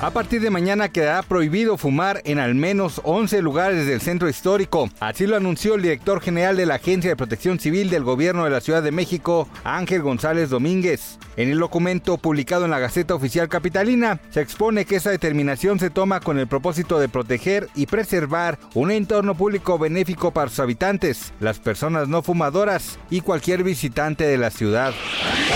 A partir de mañana quedará prohibido fumar en al menos 11 lugares del centro histórico. Así lo anunció el director general de la Agencia de Protección Civil del Gobierno de la Ciudad de México, Ángel González Domínguez. En el documento publicado en la Gaceta Oficial Capitalina, se expone que esa determinación se toma con el propósito de proteger y preservar un entorno público benéfico para sus habitantes, las personas no fumadoras y cualquier visitante de la ciudad.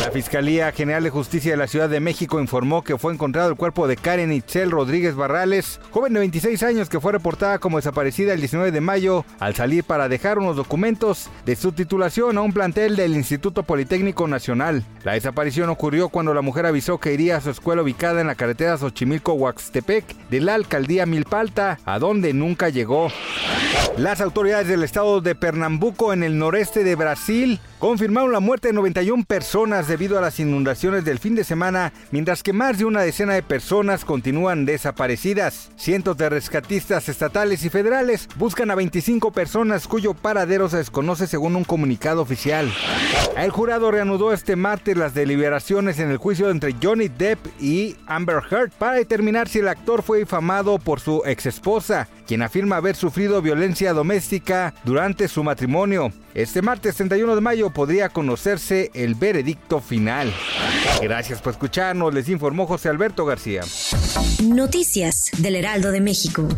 La Fiscalía General de Justicia de la Ciudad de México informó que fue encontrado el cuerpo de Karen Itzel Rodríguez Barrales, joven de 26 años que fue reportada como desaparecida el 19 de mayo al salir para dejar unos documentos de su titulación a un plantel del Instituto Politécnico Nacional. La desaparición ocurrió cuando la mujer avisó que iría a su escuela ubicada en la carretera Xochimilco-Huaxtepec de la alcaldía Milpalta, a donde nunca llegó. Las autoridades del estado de Pernambuco en el noreste de Brasil confirmaron la muerte de 91 personas debido a las inundaciones del fin de semana, mientras que más de una decena de personas continúan desaparecidas. Cientos de rescatistas estatales y federales buscan a 25 personas cuyo paradero se desconoce según un comunicado oficial. El jurado reanudó este martes las deliberaciones en el juicio entre Johnny Depp y Amber Heard para determinar si el actor fue difamado por su exesposa, quien afirma haber sufrido violencia doméstica durante su matrimonio. Este martes 31 de mayo podría conocerse el veredicto final. Gracias por escucharnos, les informó José Alberto García. Noticias del Heraldo de México.